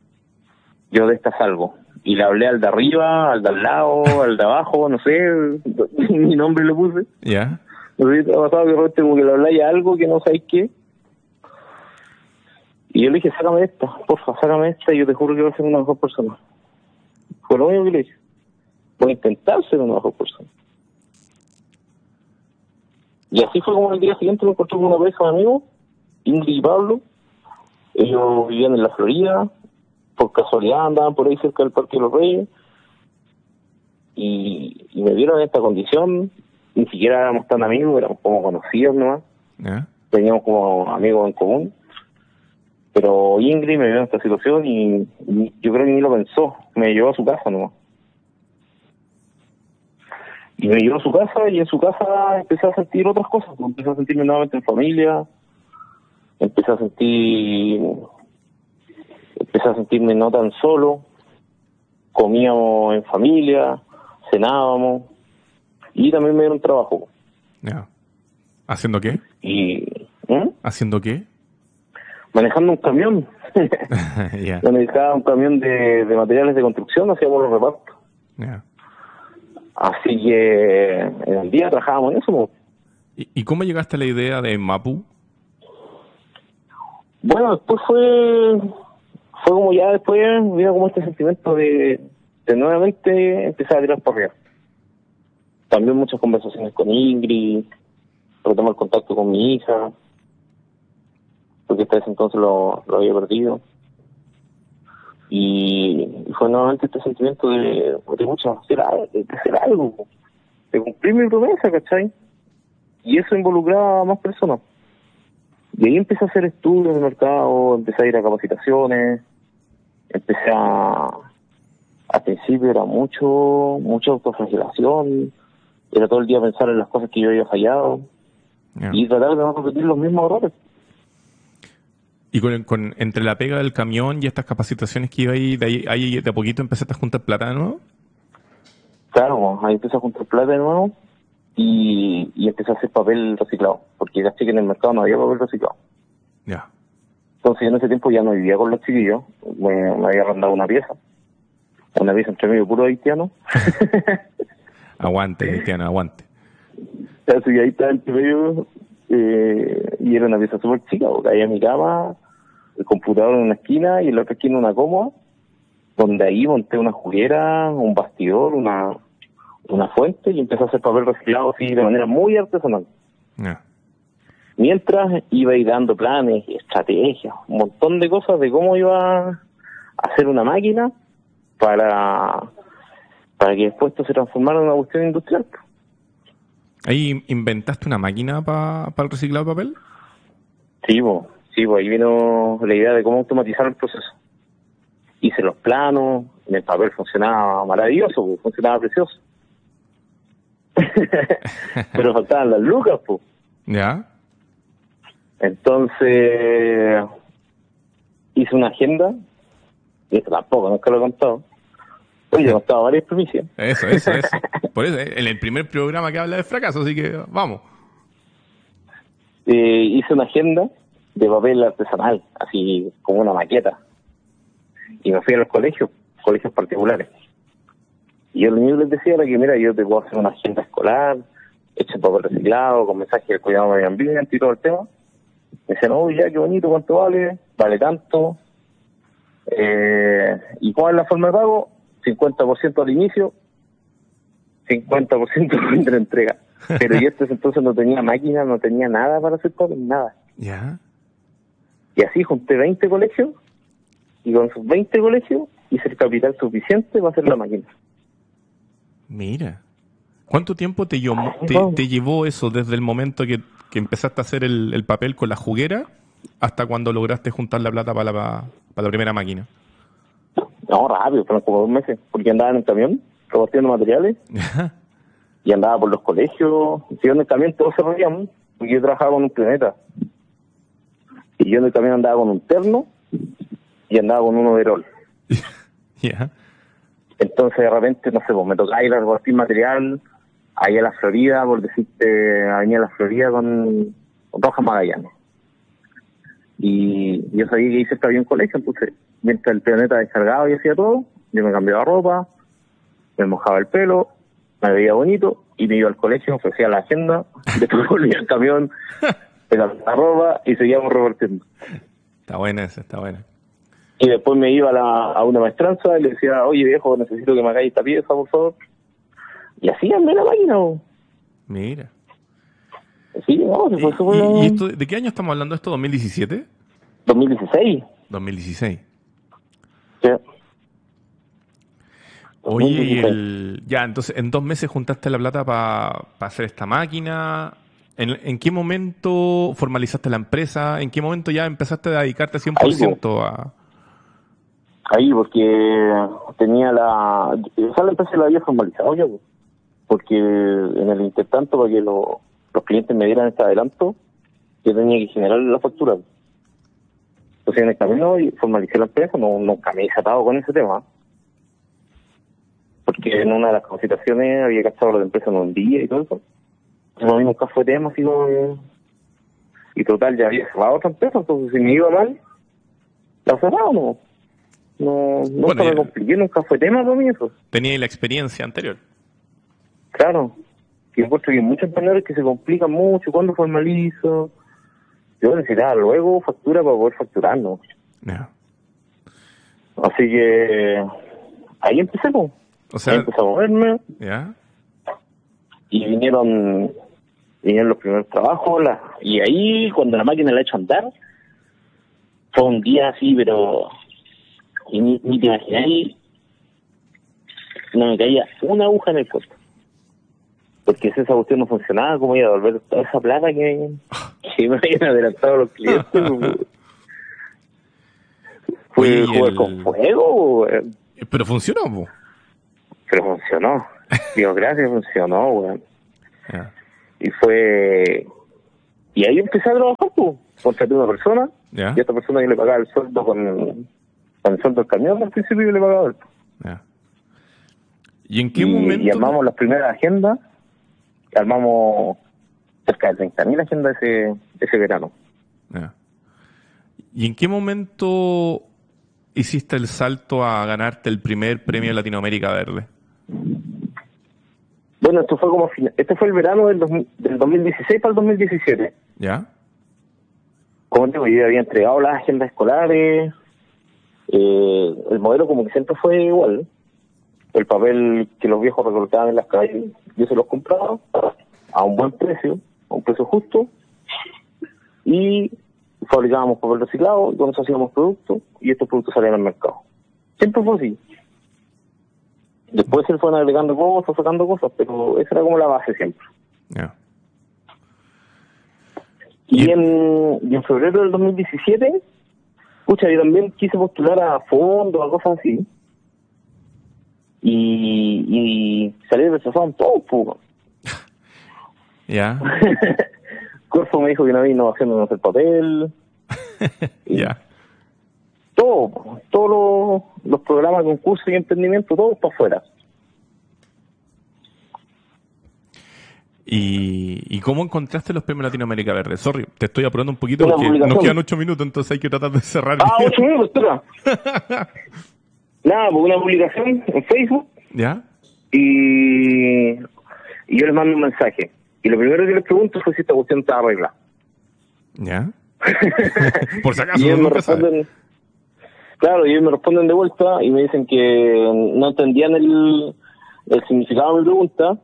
yo de esta salgo. Y le hablé al de arriba, al de al lado, al de abajo, no sé, mi nombre le puse. ¿Ya? Te ha pasado que repente como que le habláis a algo que no sabéis qué. Y yo le dije, sácame esta, porfa, sácame esta y yo te juro que voy a ser una mejor persona. Fue lo único que le dije. Voy a intentar ser una mejor persona. Y así fue como el día siguiente me encontré con una pareja de amigos, Ingrid y Pablo. Ellos vivían en la Florida, por casualidad andaban por ahí cerca del Parque de los Reyes. Y, y me vieron en esta condición, ni siquiera éramos tan amigos, éramos como conocidos nomás, ¿Ya? teníamos como amigos en común. Pero Ingrid me vio en esta situación y, y yo creo que ni lo pensó, me llevó a su casa nomás. Y me llevó a su casa y en su casa empecé a sentir otras cosas, pues, empecé a sentirme nuevamente en familia, empecé a sentir, empecé a sentirme no tan solo, comíamos en familia, cenábamos y también me dieron trabajo. Ya. ¿Haciendo qué? Y ¿eh? ¿Haciendo qué? manejando un camión, ya. manejaba un camión de, de materiales de construcción, hacíamos los repartos. Así que en el día trabajábamos en eso. ¿Y, y cómo llegaste a la idea de Mapu? Bueno, después fue, fue como ya después, vino como este sentimiento de, de nuevamente empezar a tirar por arriba. También muchas conversaciones con Ingrid, retomar contacto con mi hija, porque hasta ese entonces lo, lo había perdido. Y, fue nuevamente este sentimiento de, de mucho hacer, de hacer algo, de cumplir mi promesa, ¿cachai? Y eso involucraba a más personas. Y ahí empecé a hacer estudios de mercado, empecé a ir a capacitaciones, empecé a... Al principio era mucho, mucha autoflagelación, era todo el día pensar en las cosas que yo había fallado Ya. y tratar de no repetir los mismos errores. Y con, con- entre la pega del camión y estas capacitaciones que iba ahí, de ahí, ahí de a poquito empezaste a juntar plata de nuevo. Claro, ahí empecé a juntar plata de nuevo y, y empecé a hacer papel reciclado, porque caché que en el mercado no había papel reciclado. Ya. Entonces yo en ese tiempo ya no vivía con los chiquillos, me, me había arrendado una pieza, una pieza entre medio puro haitiano. Aguante, Cristiano, aguante. Así que ahí estaba entre medio eh, y era una pieza súper chica, porque en mi cama, el computador en una esquina y en la otra esquina una cómoda, donde ahí monté una juguera, un bastidor, una, una fuente y empecé a hacer papel reciclado así de manera muy artesanal. Mientras iba a ir dando planes, estrategias, un montón de cosas de cómo iba a hacer una máquina para, para que después esto se transformara en una cuestión industrial. ¿Ahí inventaste una máquina para el reciclado de papel? Sí, bo, sí, bo, ahí vino la idea de cómo automatizar el proceso. Hice los planos, en el papel funcionaba maravilloso, bo, funcionaba precioso. Pero faltaban las lucas, pues. Ya. Entonces, hice una agenda, y esto tampoco, nunca lo he contado. Oye, he contado varias primicias. Eso, eso, eso. Por eso, en el primer programa que habla de fracaso, así que vamos. Eh, hice una agenda de papel artesanal, así como una maqueta. Y me fui a los colegios, colegios particulares. Y yo lo único que les decía era que, mira, yo te puedo hacer una agenda escolar, hecha en papel reciclado, con mensajes de cuidado medio ambiente y todo el tema. Me decían, oh, ya, qué bonito, ¿cuánto vale? Vale tanto. Eh, ¿Y cuál es la forma de pago? 50% al inicio, 50% de la entrega. Pero yo este entonces no tenía máquina, no tenía nada para hacer papel, nada. Ya. Y así junté 20 colegios y con esos 20 colegios hice el capital suficiente para hacer la máquina. Mira. ¿Cuánto tiempo te, llevó, te, te llevó eso desde el momento que, que empezaste a hacer el, el, papel con la juguera hasta cuando lograste juntar la plata para la, para la primera máquina? No, rápido, fueron como dos meses, porque andaba en el camión repartiendo materiales y andaba por los colegios. Yo en el camión todos se reían, porque yo trabajaba con un planeta. Y yo en el camión andaba con un terno y andaba con un overol. Ya. Entonces de repente, no sé, pues me tocaba ir a repartir material ahí a la Florida, por decirte, a venir a la Florida con, con Rojas Magallanes. Y yo sabía que hice estaba bien colegio, entonces mientras el planeta descargaba y hacía todo, yo me cambiaba ropa, me mojaba el pelo, me veía bonito y me iba al colegio, ofrecía la agenda, después volvía al camión, pegaba la ropa y seguíamos repartiendo. Está buena esa, está buena. Y después me iba a, la, a una maestranza y le decía, oye viejo, necesito que me hagáis esta pieza, por favor. Y así andé la máquina. ¿o? Mira. Sí, no, se fue ¿Y, súper... y- y esto, de qué año estamos hablando esto? ¿2017? 2016. 2016. Sí. Oye, y 2016. el, ya, entonces en dos meses juntaste la plata para hacer esta máquina. ¿En, en qué momento formalizaste la empresa? ¿En qué momento ya empezaste a dedicarte 100% a... Ahí, porque tenía la... Esa la empresa la había formalizado yo, porque en el intertanto, para que lo- los clientes me dieran este adelanto, yo tenía que generar la factura. Entonces en el camino formalicé la empresa, no, nunca me he desatado con ese tema. Porque en una de las capacitaciones había gastado la empresa en un día y todo eso. A mí nunca fue tema, así. Y total, ya había cerrado otra empresa, entonces si me iba mal, la cerraba no. No, nunca Bueno, me compliqué, nunca fue tema para mí eso. Tenía la experiencia anterior. Claro. Y encuentro que hay muchos que se complican mucho, cuando formalizo. Yo necesitaba luego factura para poder facturar, ¿no? Así que ahí empecé, pues. O sea, ahí empecé a moverme ¿ya? y vinieron vinieron los primeros trabajos la, y ahí cuando la máquina la he hecho andar fue un día así pero y ni, ni te imagináis no me caía una aguja en el cuerpo. Porque si esa cuestión no funcionaba cómo iba a devolver toda esa plata que, que me habían adelantado los clientes fue jugar el- con fuego Pero funcionó, pero funcionó. Digo gracias funcionó weón. Y fue y ahí empecé a trabajar pues contraté una persona. Y a esta persona yo le pagaba el sueldo con, con el sueldo del camión al principio yo le pagaba. Ya. ¿Y en qué y, momento? y armamos las primeras agendas armamos cerca de 30.000 agendas ese, ese verano Ya. ¿Y en qué momento hiciste el salto a ganarte el primer premio Latinoamérica Verde? bueno esto fue como fina- este fue el verano del, 2000 del 2016 para el 2017 ¿Ya? como digo, yo había entregado las agendas escolares, eh, el modelo como que siempre fue igual. El papel que los viejos recolectaban en las calles, yo se los compraba a un buen precio, a un precio justo, y fabricábamos papel reciclado, y con eso hacíamos productos, y estos productos salían al mercado. Siempre fue así. Después se fueron agregando cosas, sacando cosas, pero esa era como la base siempre. Y en, y en febrero del 2017, escucha, yo también quise postular a fondos, a cosas así. Y, y salí rechazado todos, pues. Ya. Corfo me dijo que no había innovación en hacer papel, ya. todo, todos los, los programas, concursos y emprendimiento, todo para afuera. ¿Y, ¿Y cómo encontraste los premios Latinoamérica Verde? Sorry, te estoy apurando un poquito porque nos quedan ocho minutos, entonces hay que tratar de cerrar. Ah, ocho minutos, espera. Nada, pues una publicación en Facebook ¿Ya? y, y yo les mando un mensaje. Y lo primero que les pregunto fue si esta cuestión está arreglada. ¿Ya? Por si acaso, y ellos me responden, claro, y ellos me responden de vuelta y me dicen que no entendían el, el significado de mi pregunta,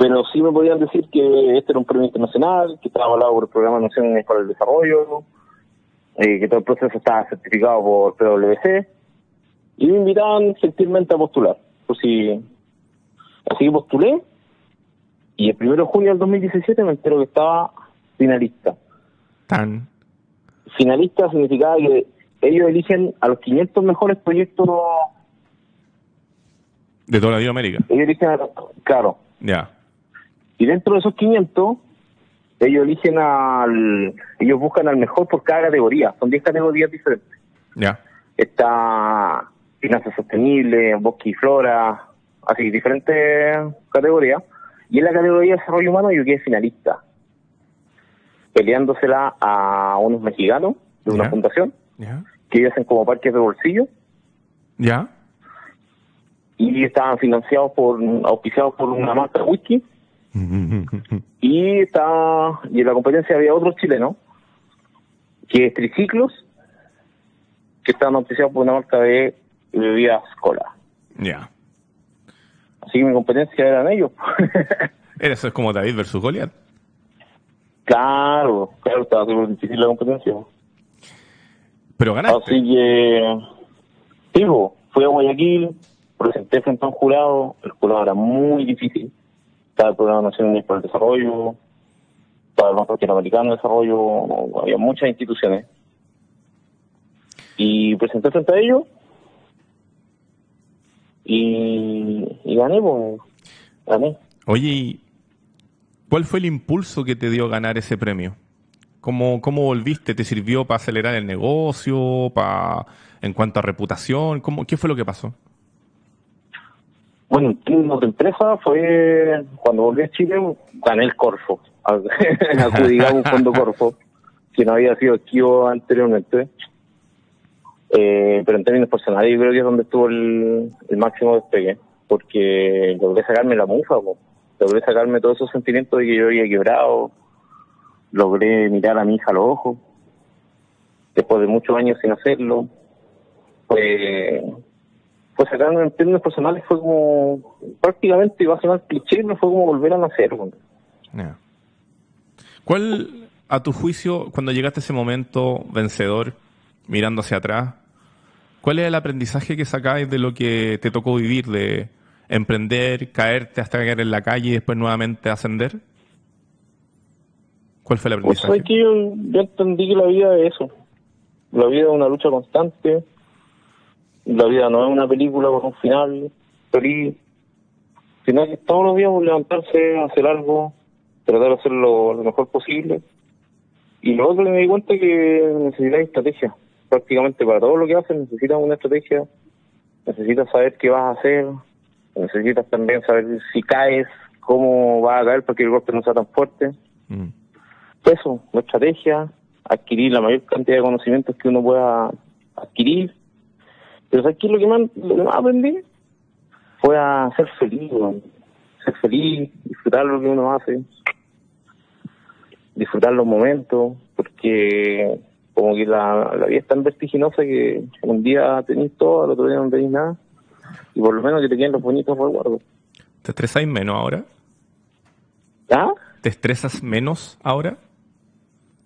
pero sí me podían decir que este era un premio internacional, que estaba avalado por el Programa de Naciones para el Desarrollo, eh, que todo el proceso estaba certificado por PwC, y me invitaban gentilmente a postular. Pues sí, así que postulé, y el primero de junio del 2017 me entero que estaba finalista Tan. finalista significaba que ellos eligen a los 500 mejores proyectos, De toda Latinoamérica. ellos eligen, a, claro, Ya. Y dentro de esos 500, ellos eligen al, ellos buscan al mejor por cada categoría, son 10 categorías diferentes. Ya. Está finanzas sostenibles, bosque y flora, así, diferentes categorías. Y en la categoría de desarrollo humano yo quedé finalista, peleándosela a unos mexicanos de una fundación, que ellos hacen como parques de bolsillo, Ya. y estaban financiados por, auspiciados por una marca de whisky, y está, y en la competencia había otros chilenos, que es Triciclos, que estaban auspiciados por una marca de bebidas cola. Ya. Así que mi competencia eran ellos. Eso es como David versus Goliat. claro, claro, estaba súper difícil la competencia. Pero ganaste. Así que, digo, fui a Guayaquil, presenté frente a un jurado, el jurado era muy difícil. El Programa Nacional para Desarrollo, estaba el Banco Latinoamericano de Desarrollo, había muchas instituciones. Y presenté frente a ellos y, gané, pues, gané. Oye, ¿y ¿cuál fue el impulso que te dio ganar ese premio? ¿Cómo, cómo volviste? ¿Te sirvió para acelerar el negocio? Para, en cuanto a reputación? ¿Cómo, ¿Qué fue lo que pasó? Bueno, de empresa fue cuando volví a Chile, gané el Corfo. Adjudicamos un fondo Corfo, que no había sido esquivo anteriormente. Eh, pero en términos personales, yo creo que es donde estuvo el, máximo despegue, porque logré sacarme la mufa, logré sacarme todos esos sentimientos de que yo había quebrado, logré mirar a mi hija a los ojos, después de muchos años sin hacerlo. Pues pues sacarme en términos personales fue como prácticamente iba a sonar cliché pero fue como volver a nacer. Ya. ¿Cuál, a tu juicio, cuando llegaste a ese momento vencedor, mirando hacia atrás, cuál es el aprendizaje que sacáis de lo que te tocó vivir, de emprender, caerte hasta caer en la calle y después nuevamente ascender? ¿Cuál fue el pues aprendizaje? es que yo, yo entendí que la vida es eso la vida es una lucha constante la vida no es una película con un final feliz sino que todos los días levantarse hacer algo tratar de hacerlo lo mejor posible y lo otro que me di cuenta es que necesitas estrategia prácticamente para todo lo que haces necesitas una estrategia necesitas saber qué vas a hacer necesitas también saber si caes cómo vas a caer para que el golpe no sea tan fuerte Mm. eso, la estrategia, adquirir la mayor cantidad de conocimientos que uno pueda adquirir. Pero ¿sabes qué es lo que más, lo que más aprendí? Fue a ser feliz, ser feliz, disfrutar lo que uno hace. disfrutar los momentos, porque como que la, la vida es tan vertiginosa que un día tenéis todo, al otro día no tenéis nada, y por lo menos que te queden los bonitos recuerdos. ¿Te estresáis menos ahora? ¿Ah? ¿Te estresas menos ahora?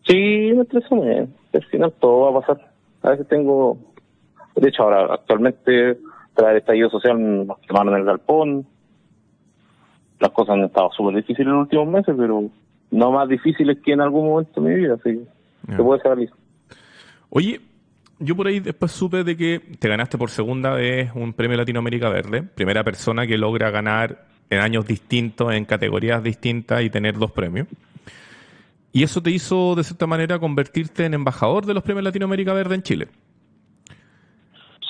Sí, me estreso menos. Al final todo va a pasar. A veces tengo... De hecho, ahora actualmente, tras el estallido social, nos quemaron el galpón. Las cosas han estado súper difíciles en los últimos meses, pero no más difíciles que en algún momento de mi vida, así que Ya. se puede salir. Oye, yo por ahí después supe de que te ganaste por segunda vez un premio Latinoamérica Verde, primera persona que logra ganar en años distintos, en categorías distintas y tener dos premios. Y eso te hizo, de cierta manera, convertirte en embajador de los premios Latinoamérica Verde en Chile.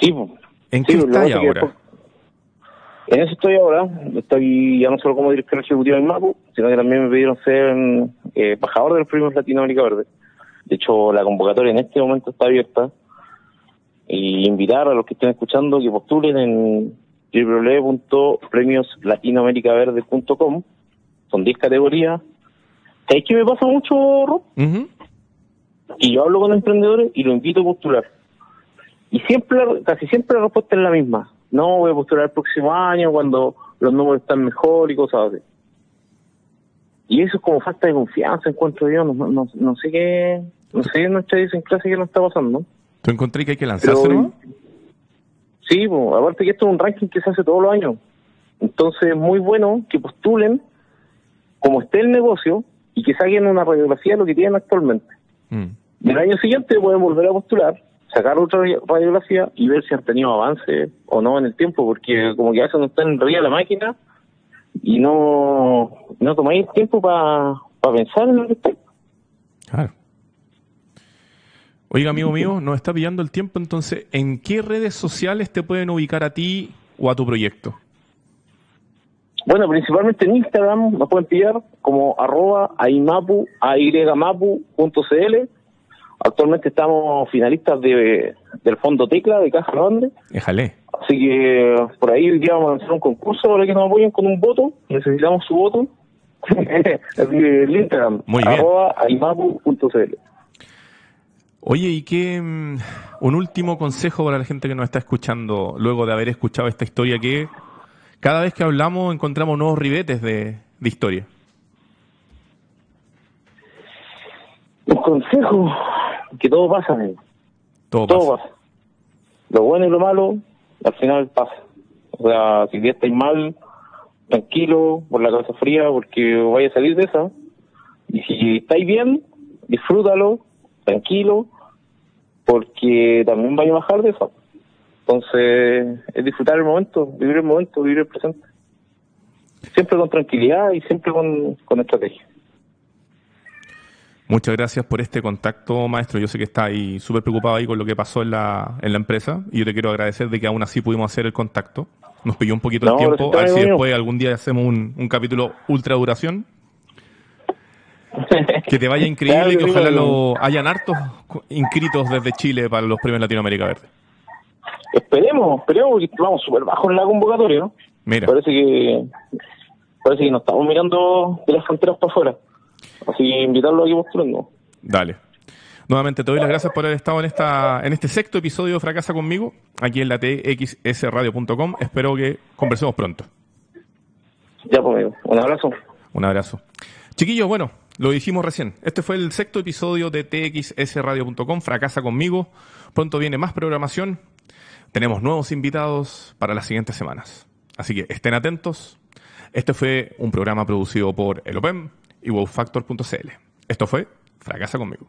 Sí, pues. ¿En Sí, qué lo que estás pasa es que ahora? después- En eso estoy ahora. Estoy ya no solo como director ejecutivo del MAPU, sino que también me pidieron ser eh, embajador de los premios Latinoamérica Verde. De hecho, la convocatoria en este momento está abierta. Y invitar a los que estén escuchando que postulen en www.premioslatinoamericaverde.com. Son 10 categorías. ¿Sabes qué me pasa mucho, Rob? Ujú. y yo hablo con emprendedores y lo invito a postular. Y siempre, casi siempre la respuesta es la misma. No, voy a postular el próximo año cuando los números están mejor y cosas así. Y eso es como falta de confianza, encuentro yo. No, no, no sé qué, no sé en nuestra clase qué nos está pasando. ¿Tú encontré que hay que no? Sí, pues, aparte que esto es un ranking que se hace todos los años. Entonces es muy bueno que postulen como esté el negocio y que saquen una radiografía de lo que tienen actualmente. Mm. Y el año siguiente pueden volver a postular, sacar otra radiografía y ver si han tenido avance o no en el tiempo, porque como que a veces no están en realidad la máquina y no, no tomáis tiempo para pensar en lo que está. Claro. Oiga, amigo mío, nos está pillando el tiempo, entonces, ¿en qué redes sociales te pueden ubicar a ti o a tu proyecto? Bueno, principalmente en Instagram nos pueden pillar como arroba aimapu, aymapu.cl. Actualmente estamos finalistas de, del Fondo Tecla de Caja Grande. Déjale. Así que por ahí hoy día vamos a lanzar un concurso para que nos apoyen con un voto. Necesitamos su voto. Así que el Instagram, Muy bien. arroba aimapu.cl. Oye, ¿y qué mm, un último consejo para la gente que nos está escuchando luego de haber escuchado esta historia que cada vez que hablamos encontramos nuevos ribetes de, de historia? Un consejo, que todo pasa, amigo. Todo, todo pasa. pasa. Lo bueno y lo malo, al final pasa. O sea, si ya estáis mal, tranquilo, por la cabeza fría, porque vaya a salir de esa. Y si estáis bien, disfrútalo, tranquilo, porque también vaya a bajar de eso. Entonces, es disfrutar el momento, vivir el momento, vivir el presente. Siempre con tranquilidad y siempre con, con estrategia. Muchas gracias por este contacto, maestro. Yo sé que está ahí súper preocupado ahí con lo que pasó en la, en la empresa y yo te quiero agradecer de que aún así pudimos hacer el contacto. Nos pilló un poquito el No, tiempo, pero a ver si después algún día hacemos un, un capítulo ultra duración. Que te vaya increíble y que ojalá lo hayan hartos inscritos desde Chile para los premios Latinoamérica Verde. Esperemos, esperemos, porque vamos súper bajo en la convocatoria, ¿no? Mira, Parece que parece que nos estamos mirando de las fronteras para afuera. Así que invitarlo a que postulando. dale. Nuevamente te doy las gracias por haber estado en esta en este sexto episodio de Fracasa conmigo, aquí en la txsradio.com. Espero que conversemos pronto. Ya, pues. Un abrazo. Un abrazo. Chiquillos, bueno, lo dijimos recién. Este fue el sexto episodio de txsradio.com. Fracasa conmigo. Pronto viene más programación. Tenemos nuevos invitados para las siguientes semanas. Así que estén atentos. Este fue un programa producido por Elopem y wowfactor.cl. Esto fue Fracasa conmigo.